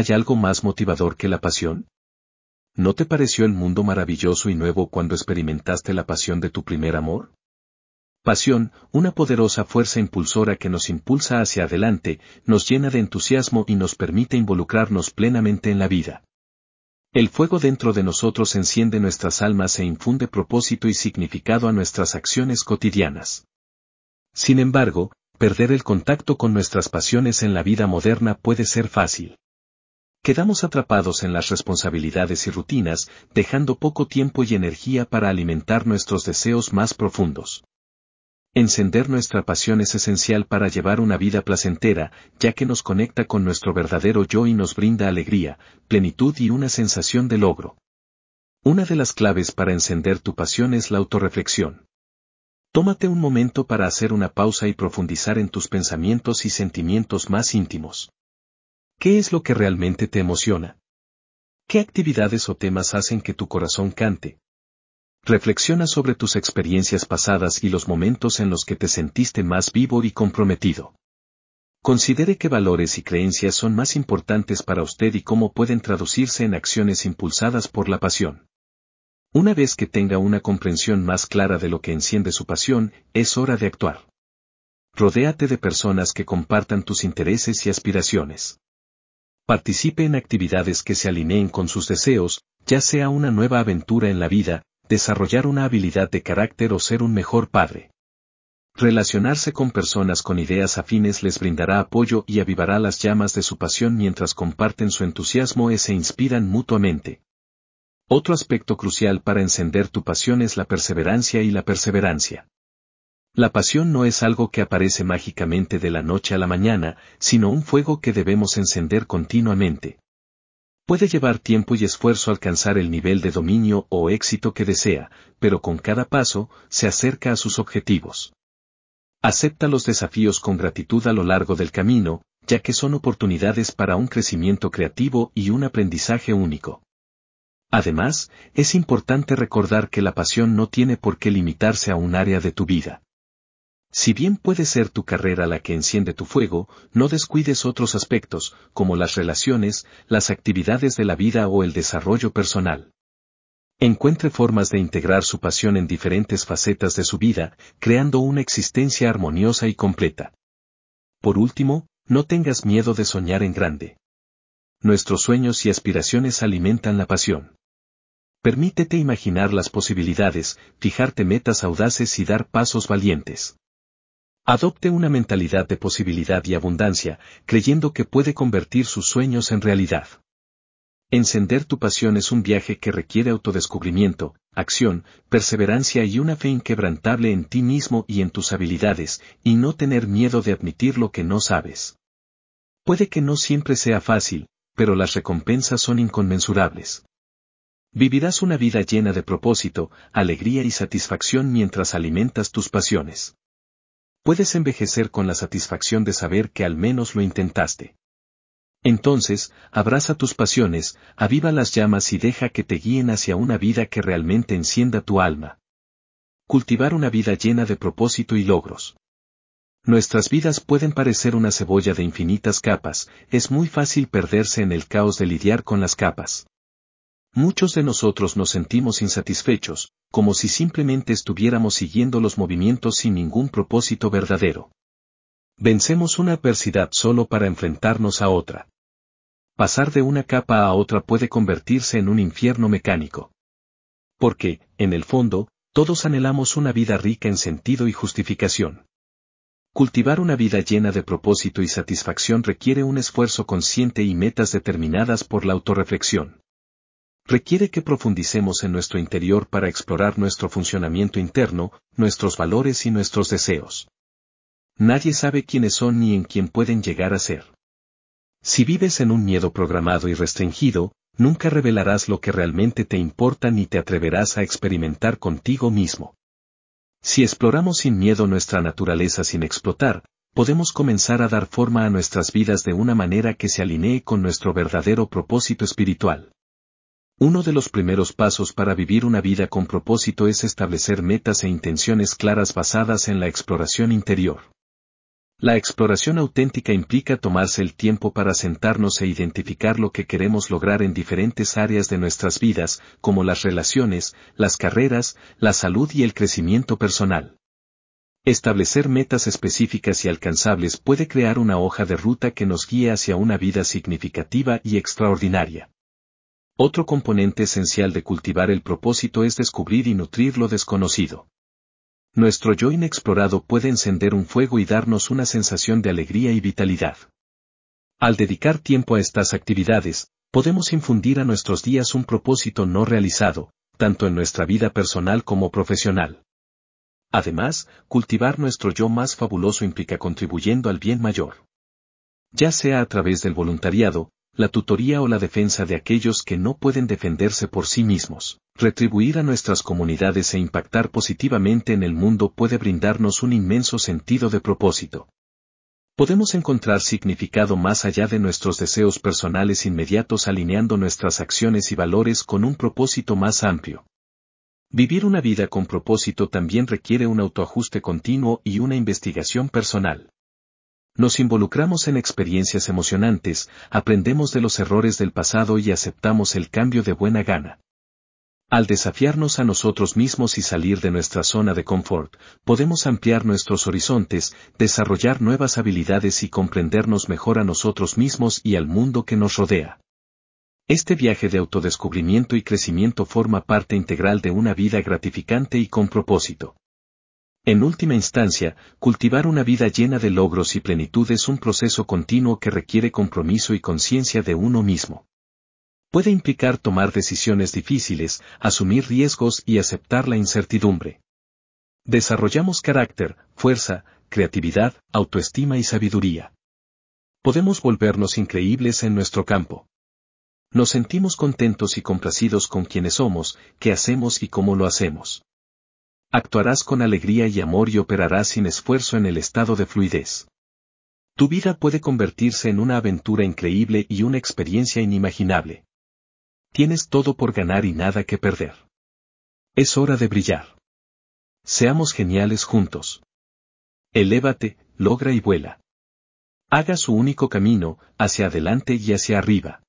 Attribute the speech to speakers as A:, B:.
A: ¿hay algo más motivador que la pasión? ¿No te pareció el mundo maravilloso y nuevo cuando experimentaste la pasión de tu primer amor? Pasión, una poderosa fuerza impulsora que nos impulsa hacia adelante, nos llena de entusiasmo y nos permite involucrarnos plenamente en la vida. El fuego dentro de nosotros enciende nuestras almas e infunde propósito y significado a nuestras acciones cotidianas. Sin embargo, perder el contacto con nuestras pasiones en la vida moderna puede ser fácil. Quedamos atrapados en las responsabilidades y rutinas, dejando poco tiempo y energía para alimentar nuestros deseos más profundos. Encender nuestra pasión es esencial para llevar una vida placentera, ya que nos conecta con nuestro verdadero yo y nos brinda alegría, plenitud y una sensación de logro. Una de las claves para encender tu pasión es la autorreflexión. Tómate un momento para hacer una pausa y profundizar en tus pensamientos y sentimientos más íntimos. ¿Qué es lo que realmente te emociona? ¿Qué actividades o temas hacen que tu corazón cante? Reflexiona sobre tus experiencias pasadas y los momentos en los que te sentiste más vivo y comprometido. Considere qué valores y creencias son más importantes para usted y cómo pueden traducirse en acciones impulsadas por la pasión. Una vez que tenga una comprensión más clara de lo que enciende su pasión, es hora de actuar. Rodéate de personas que compartan tus intereses y aspiraciones. Participe en actividades que se alineen con sus deseos, ya sea una nueva aventura en la vida, desarrollar una habilidad de carácter o ser un mejor padre. Relacionarse con personas con ideas afines les brindará apoyo y avivará las llamas de su pasión mientras comparten su entusiasmo y se inspiran mutuamente. Otro aspecto crucial para encender tu pasión es la perseverancia y la perseverancia. La pasión no es algo que aparece mágicamente de la noche a la mañana, sino un fuego que debemos encender continuamente. Puede llevar tiempo y esfuerzo alcanzar el nivel de dominio o éxito que desea, pero con cada paso, se acerca a sus objetivos. Acepta los desafíos con gratitud a lo largo del camino, ya que son oportunidades para un crecimiento creativo y un aprendizaje único. Además, es importante recordar que la pasión no tiene por qué limitarse a un área de tu vida. Si bien puede ser tu carrera la que enciende tu fuego, no descuides otros aspectos, como las relaciones, las actividades de la vida o el desarrollo personal. Encuentre formas de integrar su pasión en diferentes facetas de su vida, creando una existencia armoniosa y completa. Por último, no tengas miedo de soñar en grande. Nuestros sueños y aspiraciones alimentan la pasión. Permítete imaginar las posibilidades, fijarte metas audaces y dar pasos valientes. Adopte una mentalidad de posibilidad y abundancia, creyendo que puede convertir sus sueños en realidad. Encender tu pasión es un viaje que requiere autodescubrimiento, acción, perseverancia y una fe inquebrantable en ti mismo y en tus habilidades, y no tener miedo de admitir lo que no sabes. Puede que no siempre sea fácil, pero las recompensas son inconmensurables. Vivirás una vida llena de propósito, alegría y satisfacción mientras alimentas tus pasiones puedes envejecer con la satisfacción de saber que al menos lo intentaste. Entonces, abraza tus pasiones, aviva las llamas y deja que te guíen hacia una vida que realmente encienda tu alma. Cultivar una vida llena de propósito y logros. Nuestras vidas pueden parecer una cebolla de infinitas capas, es muy fácil perderse en el caos de lidiar con las capas. Muchos de nosotros nos sentimos insatisfechos, como si simplemente estuviéramos siguiendo los movimientos sin ningún propósito verdadero. Vencemos una adversidad solo para enfrentarnos a otra. Pasar de una capa a otra puede convertirse en un infierno mecánico. Porque, en el fondo, todos anhelamos una vida rica en sentido y justificación. Cultivar una vida llena de propósito y satisfacción requiere un esfuerzo consciente y metas determinadas por la autorreflexión requiere que profundicemos en nuestro interior para explorar nuestro funcionamiento interno, nuestros valores y nuestros deseos. Nadie sabe quiénes son ni en quién pueden llegar a ser. Si vives en un miedo programado y restringido, nunca revelarás lo que realmente te importa ni te atreverás a experimentar contigo mismo. Si exploramos sin miedo nuestra naturaleza sin explotar, podemos comenzar a dar forma a nuestras vidas de una manera que se alinee con nuestro verdadero propósito espiritual. Uno de los primeros pasos para vivir una vida con propósito es establecer metas e intenciones claras basadas en la exploración interior. La exploración auténtica implica tomarse el tiempo para sentarnos e identificar lo que queremos lograr en diferentes áreas de nuestras vidas, como las relaciones, las carreras, la salud y el crecimiento personal. Establecer metas específicas y alcanzables puede crear una hoja de ruta que nos guíe hacia una vida significativa y extraordinaria. Otro componente esencial de cultivar el propósito es descubrir y nutrir lo desconocido. Nuestro yo inexplorado puede encender un fuego y darnos una sensación de alegría y vitalidad. Al dedicar tiempo a estas actividades, podemos infundir a nuestros días un propósito no realizado, tanto en nuestra vida personal como profesional. Además, cultivar nuestro yo más fabuloso implica contribuyendo al bien mayor. Ya sea a través del voluntariado, la tutoría o la defensa de aquellos que no pueden defenderse por sí mismos. Retribuir a nuestras comunidades e impactar positivamente en el mundo puede brindarnos un inmenso sentido de propósito. Podemos encontrar significado más allá de nuestros deseos personales inmediatos alineando nuestras acciones y valores con un propósito más amplio. Vivir una vida con propósito también requiere un autoajuste continuo y una investigación personal. Nos involucramos en experiencias emocionantes, aprendemos de los errores del pasado y aceptamos el cambio de buena gana. Al desafiarnos a nosotros mismos y salir de nuestra zona de confort, podemos ampliar nuestros horizontes, desarrollar nuevas habilidades y comprendernos mejor a nosotros mismos y al mundo que nos rodea. Este viaje de autodescubrimiento y crecimiento forma parte integral de una vida gratificante y con propósito. En última instancia, cultivar una vida llena de logros y plenitud es un proceso continuo que requiere compromiso y conciencia de uno mismo. Puede implicar tomar decisiones difíciles, asumir riesgos y aceptar la incertidumbre. Desarrollamos carácter, fuerza, creatividad, autoestima y sabiduría. Podemos volvernos increíbles en nuestro campo. Nos sentimos contentos y complacidos con quienes somos, qué hacemos y cómo lo hacemos. Actuarás con alegría y amor y operarás sin esfuerzo en el estado de fluidez. Tu vida puede convertirse en una aventura increíble y una experiencia inimaginable. Tienes todo por ganar y nada que perder. Es hora de brillar. Seamos geniales juntos. Elévate, logra y vuela. Haga su único camino, hacia adelante y hacia arriba.